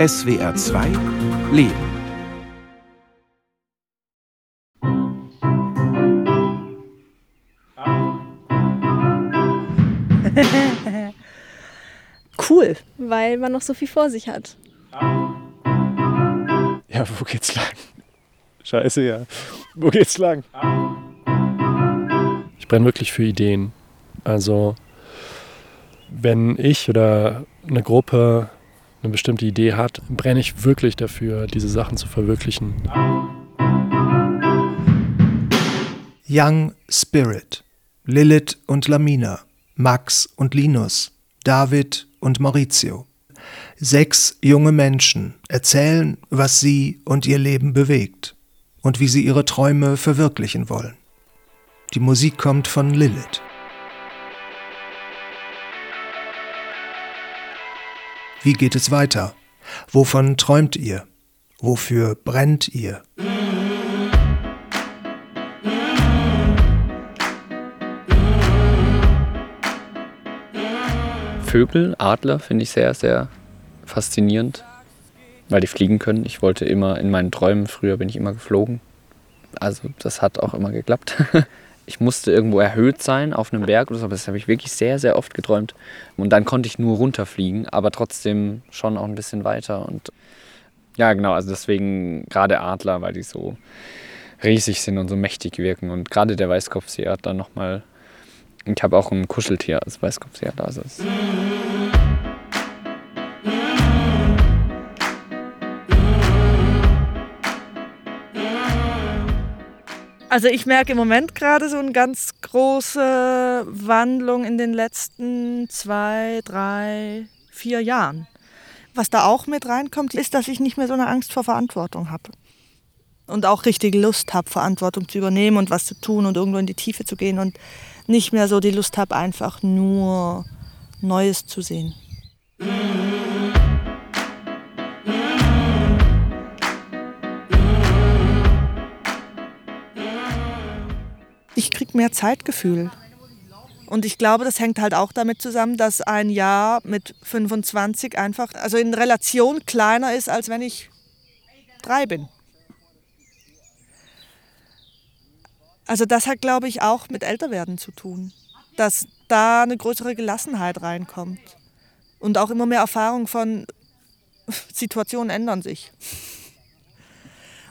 SWR 2 Leben. cool, weil man noch so viel vor sich hat. Ja, wo geht's lang? Scheiße, ja. Wo geht's lang? Ich brenne wirklich für Ideen. Also, wenn ich oder eine Gruppe eine bestimmte Idee hat, brenne ich wirklich dafür, diese Sachen zu verwirklichen. Young Spirit, Lilith und Lamina, Max und Linus, David und Maurizio. Sechs junge Menschen erzählen, was sie und ihr Leben bewegt und wie sie ihre Träume verwirklichen wollen. Die Musik kommt von Lilith. Wie geht es weiter? Wovon träumt ihr? Wofür brennt ihr? Vögel, Adler finde ich sehr, sehr faszinierend, weil die fliegen können. Ich wollte immer in meinen Träumen, früher bin ich immer geflogen. Also das hat auch immer geklappt. Ich musste irgendwo erhöht sein auf einem Berg oder so, aber das habe ich wirklich sehr, sehr oft geträumt. Und dann konnte ich nur runterfliegen, aber trotzdem schon auch ein bisschen weiter. Und ja, genau, also deswegen gerade Adler, weil die so riesig sind und so mächtig wirken. Und gerade der Weißkopfseeadler nochmal. Ich habe auch ein Kuscheltier als Weißkopfseeadler. Also Also ich merke im Moment gerade so eine ganz große Wandlung in den letzten zwei, drei, vier Jahren. Was da auch mit reinkommt, ist, dass ich nicht mehr so eine Angst vor Verantwortung habe. Und auch richtig Lust habe, Verantwortung zu übernehmen und was zu tun und irgendwo in die Tiefe zu gehen und nicht mehr so die Lust habe, einfach nur Neues zu sehen. Kriege mehr Zeitgefühl. Und ich glaube, das hängt halt auch damit zusammen, dass ein Jahr mit 25 einfach, also in Relation kleiner ist, als wenn ich drei bin. Also das hat, glaube ich, auch mit Älterwerden zu tun, dass da eine größere Gelassenheit reinkommt und auch immer mehr Erfahrung von Situationen ändern sich.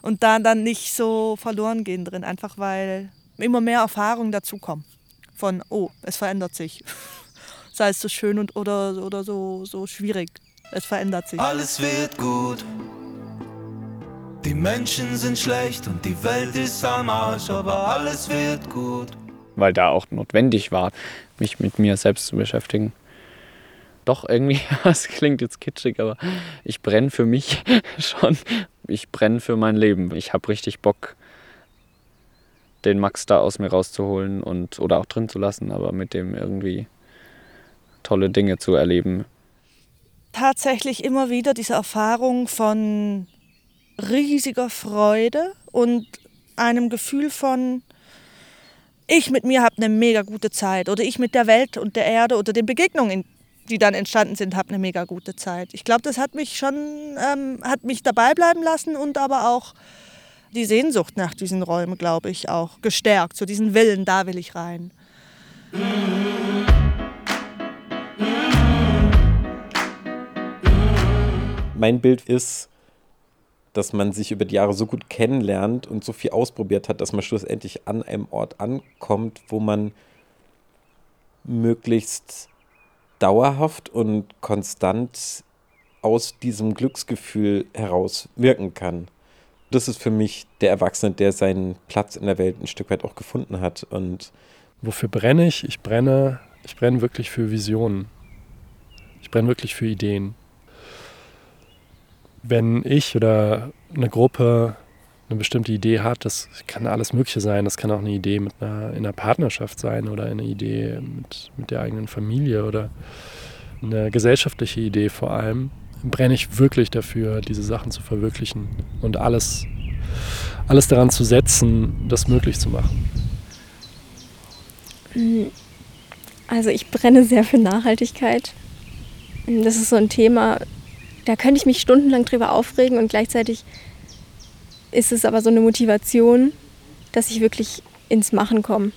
Und da dann nicht so verloren gehen drin, einfach weil immer mehr Erfahrungen dazukommen. Von, oh, es verändert sich. Sei es so schön und, oder, oder so, so schwierig. Es verändert sich. Alles wird gut. Die Menschen sind schlecht und die Welt ist am Arsch, aber alles wird gut. Weil da auch notwendig war, mich mit mir selbst zu beschäftigen. Doch irgendwie, das klingt jetzt kitschig, aber ich brenne für mich schon. Ich brenne für mein Leben. Ich habe richtig Bock, den Max da aus mir rauszuholen und oder auch drin zu lassen, aber mit dem irgendwie tolle Dinge zu erleben. Tatsächlich immer wieder diese Erfahrung von riesiger Freude und einem Gefühl von ich mit mir habe eine mega gute Zeit oder ich mit der Welt und der Erde oder den Begegnungen, die dann entstanden sind, habe eine mega gute Zeit. Ich glaube, das hat mich schon ähm, hat mich dabei bleiben lassen und aber auch die Sehnsucht nach diesen Räumen, glaube ich, auch gestärkt. So diesen Willen, da will ich rein. Mein Bild ist, dass man sich über die Jahre so gut kennenlernt und so viel ausprobiert hat, dass man schlussendlich an einem Ort ankommt, wo man möglichst dauerhaft und konstant aus diesem Glücksgefühl heraus wirken kann das ist für mich der Erwachsene, der seinen Platz in der Welt ein Stück weit auch gefunden hat. Und wofür brenne ich? Ich brenne, ich brenne wirklich für Visionen. Ich brenne wirklich für Ideen. Wenn ich oder eine Gruppe eine bestimmte Idee hat, das kann alles Mögliche sein. Das kann auch eine Idee mit einer, in einer Partnerschaft sein oder eine Idee mit, mit der eigenen Familie oder eine gesellschaftliche Idee vor allem brenne ich wirklich dafür, diese Sachen zu verwirklichen und alles, alles daran zu setzen, das möglich zu machen. Also ich brenne sehr für Nachhaltigkeit. Das ist so ein Thema, da könnte ich mich stundenlang drüber aufregen und gleichzeitig ist es aber so eine Motivation, dass ich wirklich ins Machen komme.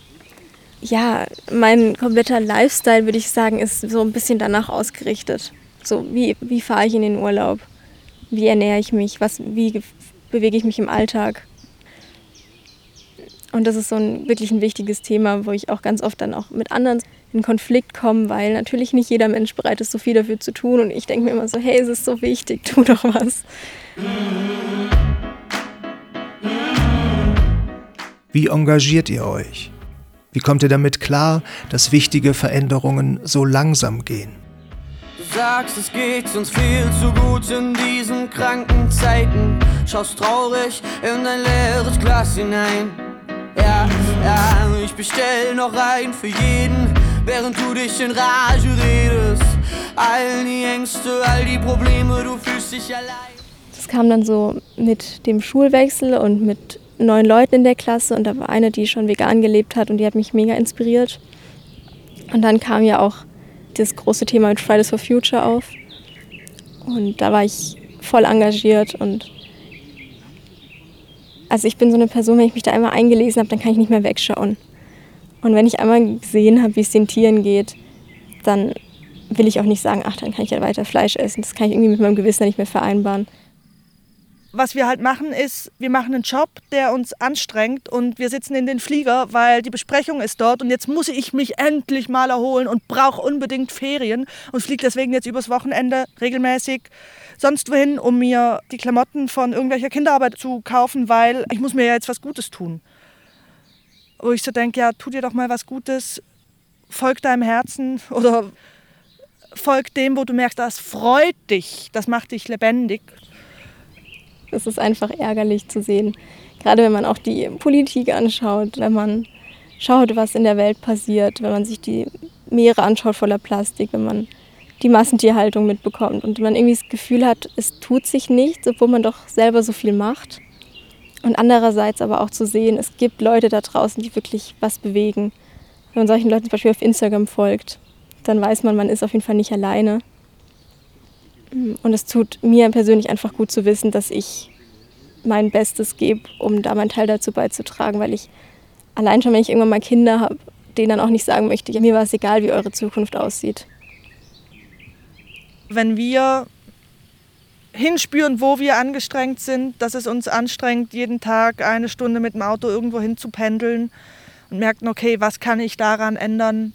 Ja, mein kompletter Lifestyle, würde ich sagen, ist so ein bisschen danach ausgerichtet. So, wie, wie fahre ich in den Urlaub? Wie ernähre ich mich? Was, wie bewege ich mich im Alltag? Und das ist so ein wirklich ein wichtiges Thema, wo ich auch ganz oft dann auch mit anderen in Konflikt komme, weil natürlich nicht jeder Mensch bereit ist, so viel dafür zu tun. Und ich denke mir immer so, hey, es ist so wichtig, tu doch was. Wie engagiert ihr euch? Wie kommt ihr damit klar, dass wichtige Veränderungen so langsam gehen? Sagst, es geht uns viel zu gut in diesen kranken Zeiten. Schaust traurig in dein leeres Glas hinein. Ja, ja, ich bestell noch ein für jeden, während du dich in Rage redest. All die Ängste, all die Probleme, du fühlst dich allein. Das kam dann so mit dem Schulwechsel und mit neun Leuten in der Klasse und da war eine, die schon vegan gelebt hat und die hat mich mega inspiriert. Und dann kam ja auch das große Thema mit Fridays for Future auf und da war ich voll engagiert und also ich bin so eine Person, wenn ich mich da einmal eingelesen habe, dann kann ich nicht mehr wegschauen. Und wenn ich einmal gesehen habe, wie es den Tieren geht, dann will ich auch nicht sagen, ach, dann kann ich ja weiter Fleisch essen. Das kann ich irgendwie mit meinem Gewissen nicht mehr vereinbaren was wir halt machen, ist, wir machen einen Job, der uns anstrengt und wir sitzen in den Flieger, weil die Besprechung ist dort und jetzt muss ich mich endlich mal erholen und brauche unbedingt Ferien und fliege deswegen jetzt übers Wochenende regelmäßig sonst wohin, um mir die Klamotten von irgendwelcher Kinderarbeit zu kaufen, weil ich muss mir ja jetzt was Gutes tun. Wo ich so denke, ja, tu dir doch mal was Gutes, folg deinem Herzen oder folg dem, wo du merkst, das freut dich, das macht dich lebendig. Es ist einfach ärgerlich zu sehen. Gerade wenn man auch die Politik anschaut, wenn man schaut, was in der Welt passiert, wenn man sich die Meere anschaut voller Plastik, wenn man die Massentierhaltung mitbekommt und man irgendwie das Gefühl hat, es tut sich nichts, obwohl man doch selber so viel macht. Und andererseits aber auch zu sehen, es gibt Leute da draußen, die wirklich was bewegen. Wenn man solchen Leuten zum Beispiel auf Instagram folgt, dann weiß man, man ist auf jeden Fall nicht alleine. Und es tut mir persönlich einfach gut zu wissen, dass ich mein Bestes gebe, um da meinen Teil dazu beizutragen, weil ich allein schon, wenn ich irgendwann mal Kinder habe, denen dann auch nicht sagen möchte, ja, mir war es egal, wie eure Zukunft aussieht. Wenn wir hinspüren, wo wir angestrengt sind, dass es uns anstrengt, jeden Tag eine Stunde mit dem Auto irgendwo hin zu pendeln und merken, okay, was kann ich daran ändern?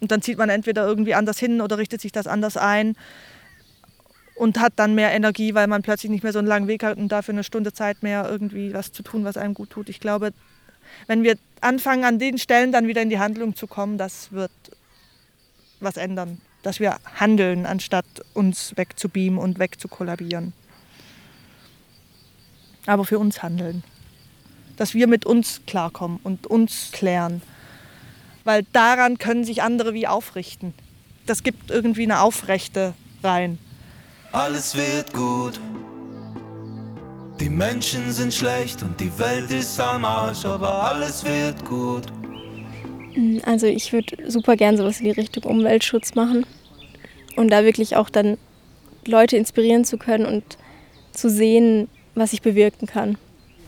Und dann zieht man entweder irgendwie anders hin oder richtet sich das anders ein und hat dann mehr Energie, weil man plötzlich nicht mehr so einen langen Weg hat und dafür eine Stunde Zeit mehr irgendwie was zu tun, was einem gut tut. Ich glaube, wenn wir anfangen, an den Stellen dann wieder in die Handlung zu kommen, das wird was ändern. Dass wir handeln, anstatt uns wegzubeamen und wegzukollabieren. Aber für uns handeln. Dass wir mit uns klarkommen und uns klären. Weil daran können sich andere wie aufrichten. Das gibt irgendwie eine Aufrechte rein alles wird gut. Die Menschen sind schlecht und die Welt ist am Arsch, aber alles wird gut. Mm, also ich würde super gern sowas in die Richtung Umweltschutz machen und da wirklich auch dann Leute inspirieren zu können und zu sehen, was ich bewirken kann.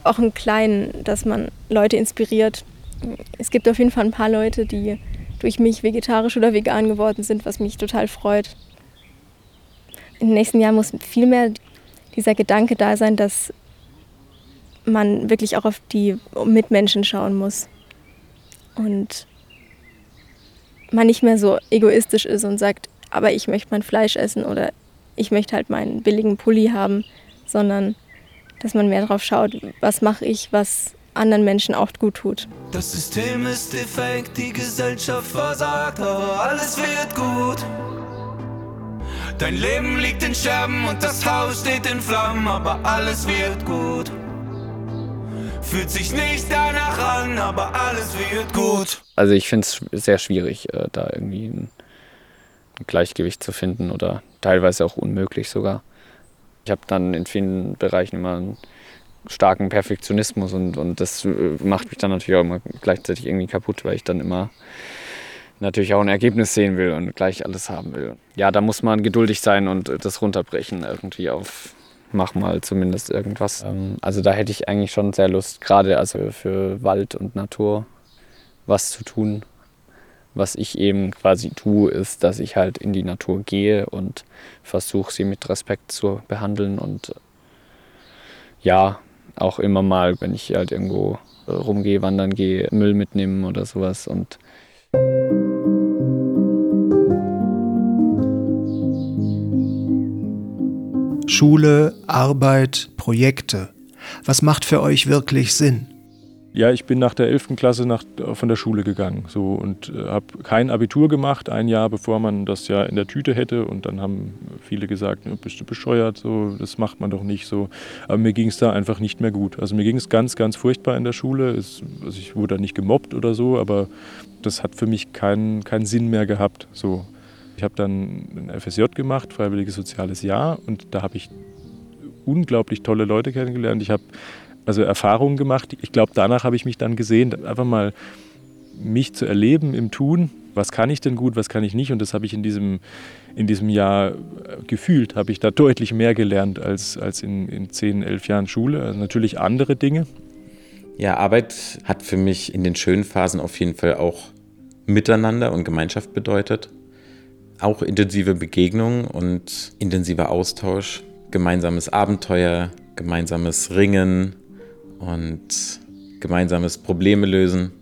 Auch im Kleinen, dass man Leute inspiriert. Es gibt auf jeden Fall ein paar Leute, die durch mich vegetarisch oder vegan geworden sind, was mich total freut den nächsten Jahren muss viel mehr dieser Gedanke da sein, dass man wirklich auch auf die Mitmenschen schauen muss. Und man nicht mehr so egoistisch ist und sagt, aber ich möchte mein Fleisch essen oder ich möchte halt meinen billigen Pulli haben, sondern dass man mehr darauf schaut, was mache ich, was anderen Menschen auch gut tut. Das System ist defekt, die Gesellschaft versagt, aber alles wird gut. Dein Leben liegt in Scherben und das Haus steht in Flammen, aber alles wird gut. Fühlt sich nicht danach an, aber alles wird gut. Also ich finde es sehr schwierig, äh, da irgendwie ein Gleichgewicht zu finden oder teilweise auch unmöglich sogar. Ich habe dann in vielen Bereichen immer einen starken Perfektionismus und, und das äh, macht mich dann natürlich auch immer gleichzeitig irgendwie kaputt, weil ich dann immer natürlich auch ein Ergebnis sehen will und gleich alles haben will. Ja, da muss man geduldig sein und das runterbrechen irgendwie auf mach mal zumindest irgendwas. Ähm, also da hätte ich eigentlich schon sehr Lust, gerade also für Wald und Natur was zu tun. Was ich eben quasi tue, ist, dass ich halt in die Natur gehe und versuche, sie mit Respekt zu behandeln und ja, auch immer mal, wenn ich halt irgendwo äh, rumgehe, wandern gehe, Müll mitnehmen oder sowas und Schule, Arbeit, Projekte. Was macht für euch wirklich Sinn? Ja, ich bin nach der 11. Klasse nach, von der Schule gegangen so, und äh, habe kein Abitur gemacht, ein Jahr bevor man das ja in der Tüte hätte. Und dann haben viele gesagt, bist du bescheuert, so, das macht man doch nicht so. Aber mir ging es da einfach nicht mehr gut. Also mir ging es ganz, ganz furchtbar in der Schule. Es, also ich wurde da nicht gemobbt oder so, aber das hat für mich keinen keinen Sinn mehr gehabt. So. Ich habe dann ein FSJ gemacht, Freiwilliges Soziales Jahr, und da habe ich unglaublich tolle Leute kennengelernt. Ich habe also Erfahrungen gemacht. Ich glaube, danach habe ich mich dann gesehen, einfach mal mich zu erleben im Tun. Was kann ich denn gut, was kann ich nicht? Und das habe ich in diesem, in diesem Jahr gefühlt, habe ich da deutlich mehr gelernt als, als in, in 10, 11 Jahren Schule. Also natürlich andere Dinge. Ja, Arbeit hat für mich in den schönen Phasen auf jeden Fall auch Miteinander und Gemeinschaft bedeutet auch intensive Begegnungen und intensiver Austausch, gemeinsames Abenteuer, gemeinsames Ringen und gemeinsames Probleme lösen.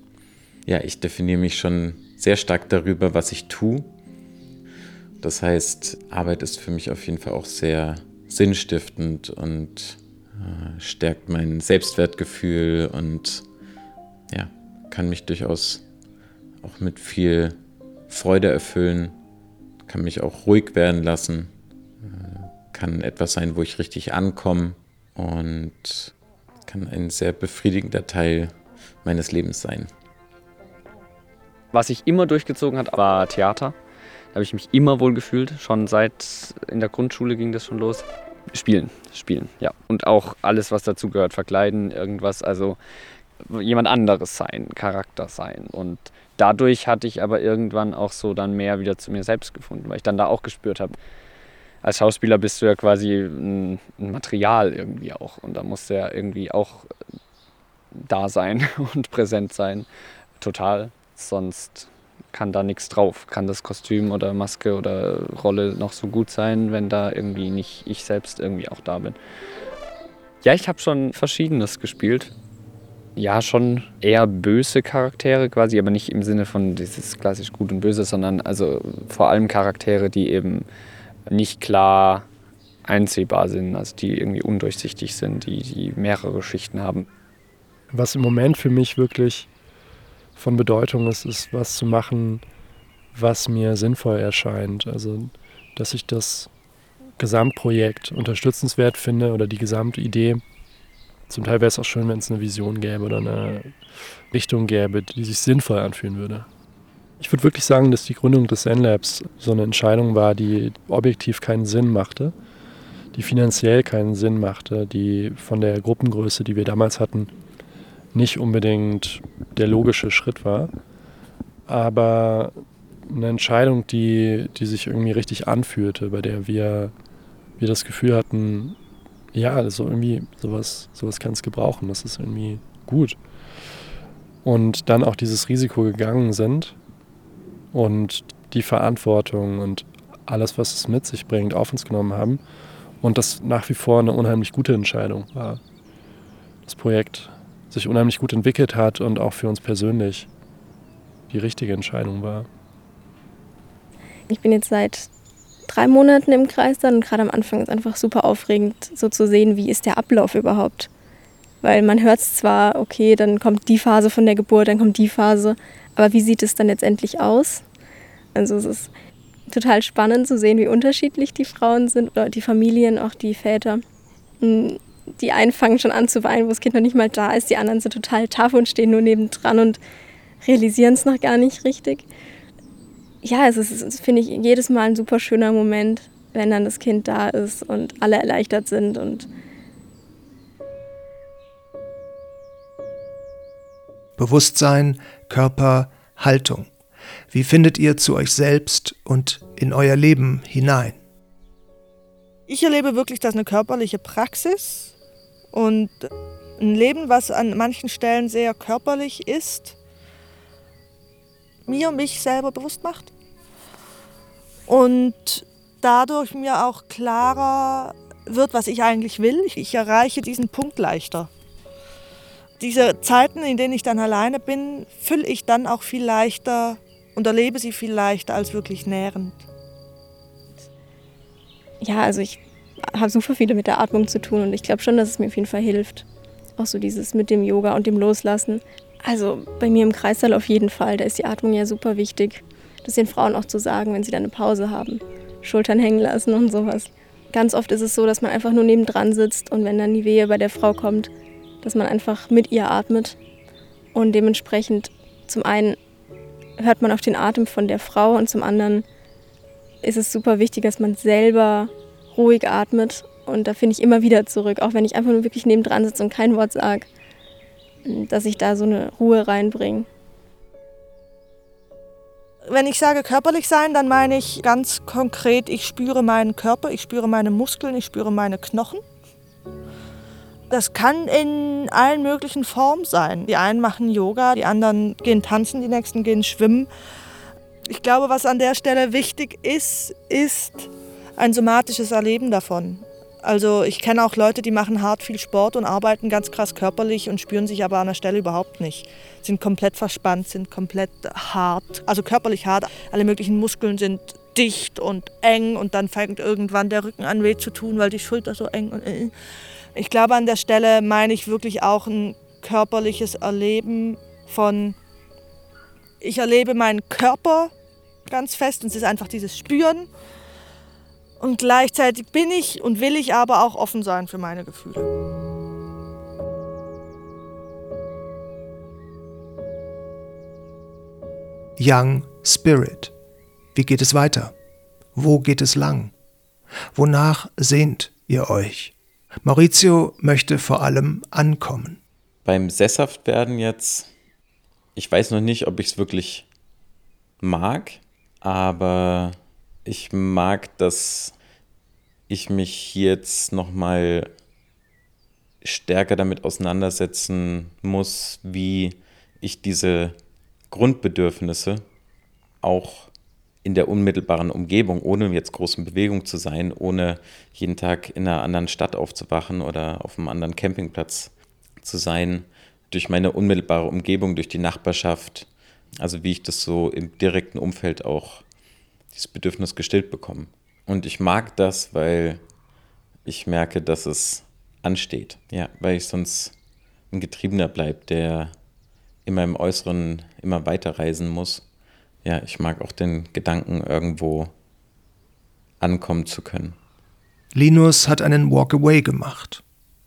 Ja, ich definiere mich schon sehr stark darüber, was ich tue. Das heißt, Arbeit ist für mich auf jeden Fall auch sehr sinnstiftend und äh, stärkt mein Selbstwertgefühl und ja, kann mich durchaus auch mit viel Freude erfüllen kann mich auch ruhig werden lassen, kann etwas sein, wo ich richtig ankomme und kann ein sehr befriedigender Teil meines Lebens sein. Was ich immer durchgezogen hat, war Theater. Da habe ich mich immer wohl gefühlt. Schon seit in der Grundschule ging das schon los. Spielen, spielen, ja. Und auch alles, was dazu gehört, verkleiden, irgendwas, also jemand anderes sein, Charakter sein. Und dadurch hatte ich aber irgendwann auch so dann mehr wieder zu mir selbst gefunden, weil ich dann da auch gespürt habe, als Schauspieler bist du ja quasi ein, Material irgendwie auch. Und da musst du ja irgendwie auch da sein und präsent sein. Total. Sonst kann da nichts drauf. Kann das Kostüm oder Maske oder Rolle noch so gut sein, wenn da irgendwie nicht ich selbst irgendwie auch da bin. Ja, ich habe schon Verschiedenes gespielt ja schon eher böse Charaktere quasi, aber nicht im Sinne von dieses klassisch gut und böse, sondern also vor allem Charaktere, die eben nicht klar einsehbar sind, also die irgendwie undurchsichtig sind, die, die mehrere Schichten haben. Was im Moment für mich wirklich von Bedeutung ist, ist was zu machen, was mir sinnvoll erscheint. Also, dass ich das Gesamtprojekt unterstützenswert finde oder die gesamte Idee zum Teil wäre es auch schön, wenn es eine Vision gäbe oder eine Richtung gäbe, die sich sinnvoll anfühlen würde. Ich würde wirklich sagen, dass die Gründung des Zen-Labs so eine Entscheidung war, die objektiv keinen Sinn machte, die finanziell keinen Sinn machte, die von der Gruppengröße, die wir damals hatten, nicht unbedingt der logische Schritt war, aber eine Entscheidung, die, die sich irgendwie richtig anfühlte, bei der wir, wir das Gefühl hatten, ja, also irgendwie sowas, sowas kann es gebrauchen. Das ist irgendwie gut. Und dann auch dieses Risiko gegangen sind und die Verantwortung und alles, was es mit sich bringt, auf uns genommen haben. Und das nach wie vor eine unheimlich gute Entscheidung war. Das Projekt sich unheimlich gut entwickelt hat und auch für uns persönlich die richtige Entscheidung war. Ich bin jetzt seit drei Monaten im Kreis dann und gerade am Anfang ist einfach super aufregend, so zu sehen, wie ist der Ablauf überhaupt. Weil man hört es zwar, okay, dann kommt die Phase von der Geburt, dann kommt die Phase, aber wie sieht es dann letztendlich aus? Also es ist total spannend zu sehen, wie unterschiedlich die Frauen sind oder die Familien, auch die Väter. Hm, die einen fangen schon an zu weinen, wo das Kind noch nicht mal da ist, die anderen sind total tough und stehen nur nebendran und realisieren es noch gar nicht richtig ja, es ist, finde ich, jedes Mal ein super schöner Moment, wenn dann das Kind da ist und alle erleichtert sind und Bewusstsein, Körper, Haltung. Wie findet ihr zu euch selbst und in euer Leben hinein? Ich erlebe wirklich das eine körperliche Praxis und ein Leben, was an manchen Stellen sehr körperlich ist, mir mich selber bewusst macht und dadurch mir auch klarer wird, was ich eigentlich will. Ich erreiche diesen Punkt leichter. Diese Zeiten, in denen ich dann alleine bin, fülle ich dann auch viel leichter und erlebe sie viel leichter als wirklich nährend. Ja, also ich habe super viele mit der Atmung zu tun und ich glaube schon, dass es mir auf jeden Fall hilft. Auch so dieses mit dem Yoga und dem Loslassen. Also bei mir im Kreißsaal auf jeden Fall, da ist die Atmung ja super wichtig. Das den Frauen auch zu sagen, wenn sie dann eine Pause haben. Schultern hängen lassen und sowas. Ganz oft ist es so, dass man einfach nur nebendran sitzt und wenn dann die Wehe bei der Frau kommt, dass man einfach mit ihr atmet. Und dementsprechend zum einen hört man auf den Atem von der Frau und zum anderen ist es super wichtig, dass man selber ruhig atmet. Und da finde ich immer wieder zurück, auch wenn ich einfach nur wirklich nebendran sitze und kein Wort sage, dass ich da so eine Ruhe reinbringe. Wenn ich sage körperlich sein, dann meine ich ganz konkret, ich spüre meinen Körper, ich spüre meine Muskeln, ich spüre meine Knochen. Das kann in allen möglichen Formen sein. Die einen machen Yoga, die anderen gehen tanzen, die nächsten gehen schwimmen. Ich glaube, was an der Stelle wichtig ist, ist ein somatisches Erleben davon. Also ich kenne auch Leute, die machen hart viel Sport und arbeiten ganz krass körperlich und spüren sich aber an der Stelle überhaupt nicht. Sind komplett verspannt, sind komplett hart, also körperlich hart. Alle möglichen Muskeln sind dicht und eng und dann fängt irgendwann der Rücken an weh zu tun, weil die Schulter so eng und äh. ich glaube an der Stelle meine ich wirklich auch ein körperliches Erleben von ich erlebe meinen Körper ganz fest und es ist einfach dieses Spüren und gleichzeitig bin ich und will ich aber auch offen sein für meine Gefühle. Young Spirit. Wie geht es weiter? Wo geht es lang? Wonach sehnt ihr euch? Maurizio möchte vor allem ankommen. Beim Sesshaftwerden jetzt, ich weiß noch nicht, ob ich es wirklich mag, aber ich mag, dass ich mich jetzt nochmal stärker damit auseinandersetzen muss, wie ich diese Grundbedürfnisse auch in der unmittelbaren Umgebung, ohne jetzt groß in Bewegung zu sein, ohne jeden Tag in einer anderen Stadt aufzuwachen oder auf einem anderen Campingplatz zu sein, durch meine unmittelbare Umgebung, durch die Nachbarschaft, also wie ich das so im direkten Umfeld auch dieses Bedürfnis gestillt bekommen. Und ich mag das, weil ich merke, dass es ansteht. Ja, weil ich sonst ein Getriebener bleibe, der immer im Äußeren immer weiter reisen muss. Ja, ich mag auch den Gedanken, irgendwo ankommen zu können. Linus hat einen Walkaway gemacht.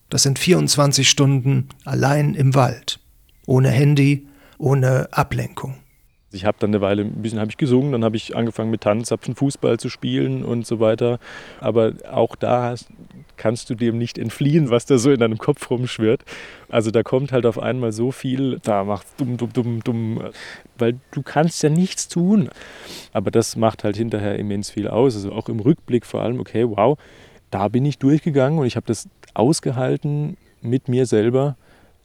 Das sind 24 Stunden allein im Wald. Ohne Handy, ohne Ablenkung. Ich habe dann eine Weile ein bisschen habe ich gesungen, dann habe ich angefangen mit Tanzapfen Fußball zu spielen und so weiter. Aber auch da kannst du dem nicht entfliehen, was da so in deinem Kopf rumschwirrt. Also da kommt halt auf einmal so viel, da macht's dumm, dumm, dumm, dumm, weil du kannst ja nichts tun. Aber das macht halt hinterher immens viel aus. Also auch im Rückblick vor allem, okay, wow, da bin ich durchgegangen und ich habe das ausgehalten mit mir selber,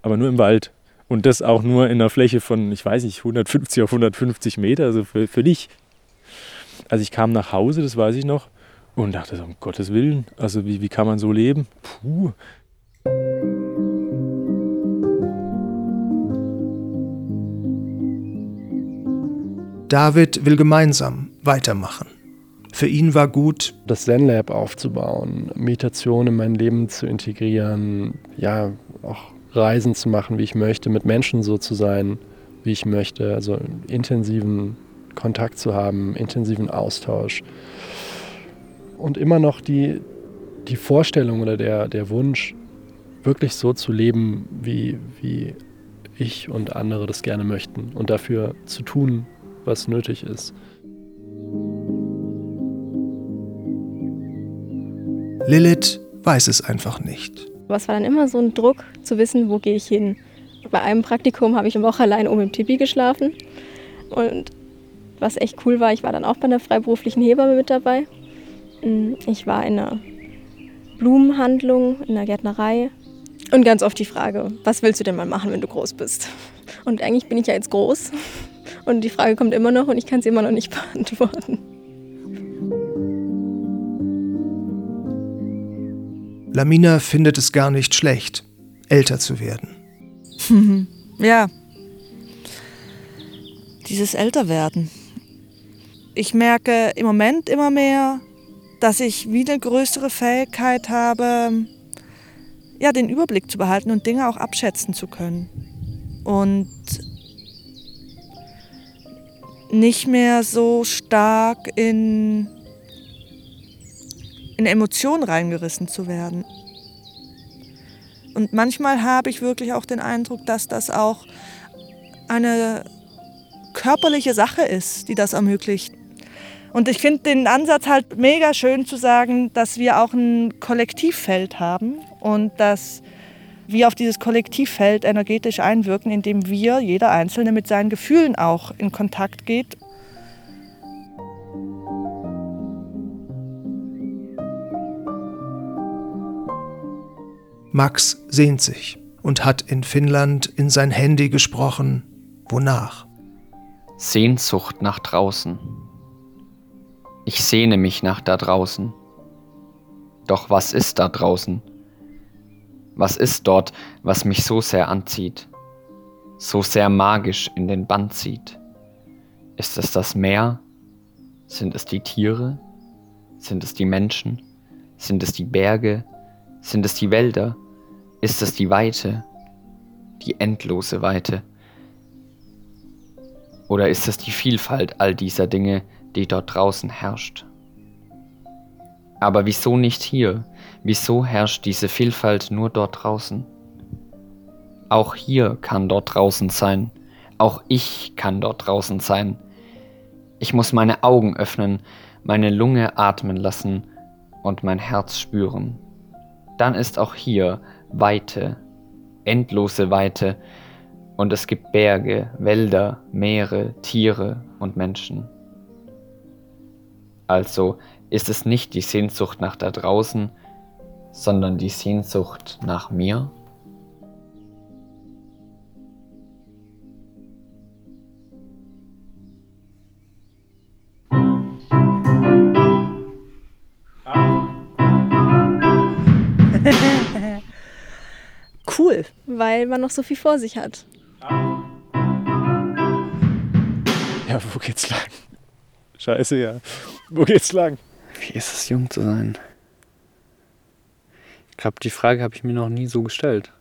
aber nur im Wald. Und das auch nur in einer Fläche von, ich weiß nicht, 150 auf 150 Meter, also für, für dich. Also ich kam nach Hause, das weiß ich noch, und dachte, um Gottes Willen, also wie, wie kann man so leben? Puh. David will gemeinsam weitermachen. Für ihn war gut, das Zen Lab aufzubauen, Meditation in mein Leben zu integrieren, ja, auch Reisen zu machen, wie ich möchte, mit Menschen so zu sein, wie ich möchte, also intensiven Kontakt zu haben, intensiven Austausch. Und immer noch die, die Vorstellung oder der, der Wunsch, wirklich so zu leben, wie, wie ich und andere das gerne möchten und dafür zu tun, was nötig ist. Lilith weiß es einfach nicht. Aber es war dann immer so ein Druck zu wissen, wo gehe ich hin. Bei einem Praktikum habe ich eine Woche allein oben im Tipi geschlafen und was echt cool war, ich war dann auch bei einer freiberuflichen Hebamme mit dabei. Mm, ich war in einer Blumenhandlung, in einer Gärtnerei. Und ganz oft die Frage, was willst du denn mal machen, wenn du groß bist? Und eigentlich bin ich ja jetzt groß. Und die Frage kommt immer noch und ich kann sie immer noch nicht beantworten. Lamina findet es gar nicht schlecht, älter zu werden. ja. Dieses Älterwerden. Ich merke im Moment immer mehr, dass ich wieder größere Fähigkeit habe, ja, den Überblick zu behalten und Dinge auch abschätzen zu können. Und nicht mehr so stark in in Emotionen reingerissen zu werden. Und manchmal habe ich wirklich auch den Eindruck, dass das auch eine körperliche Sache ist, die das ermöglicht. Und ich finde den Ansatz halt mega schön zu sagen, dass wir auch ein Kollektivfeld haben und dass wir auf dieses Kollektivfeld energetisch einwirken, indem wir, jeder Einzelne, mit seinen Gefühlen auch in Kontakt geht Max sehnt sich und hat in Finnland in sein Handy gesprochen. Wonach? Sehnsucht nach draußen. Ich sehne mich nach da draußen. Doch was ist da draußen? Was ist dort, was mich so sehr anzieht, so sehr magisch in den Bann zieht? Ist es das Meer? Sind es die Tiere? Sind es die Menschen? Sind es die Berge? Sind es die Wälder? Ist es die Weite, die endlose Weite? Oder ist es die Vielfalt all dieser Dinge, die dort draußen herrscht? Aber wieso nicht hier? Wieso herrscht diese Vielfalt nur dort draußen? Auch hier kann dort draußen sein. Auch ich kann dort draußen sein. Ich muss meine Augen öffnen, meine Lunge atmen lassen und mein Herz spüren. Dann ist auch hier Weite, endlose Weite, und es gibt Berge, Wälder, Meere, Tiere und Menschen. Also ist es nicht die Sehnsucht nach da draußen, sondern die Sehnsucht nach mir? Weil man noch so viel vor sich hat. Ja, wo geht's lang? Scheiße, ja. Wo geht's lang? Wie ist es, jung zu sein? Ich glaube, die Frage habe ich mir noch nie so gestellt.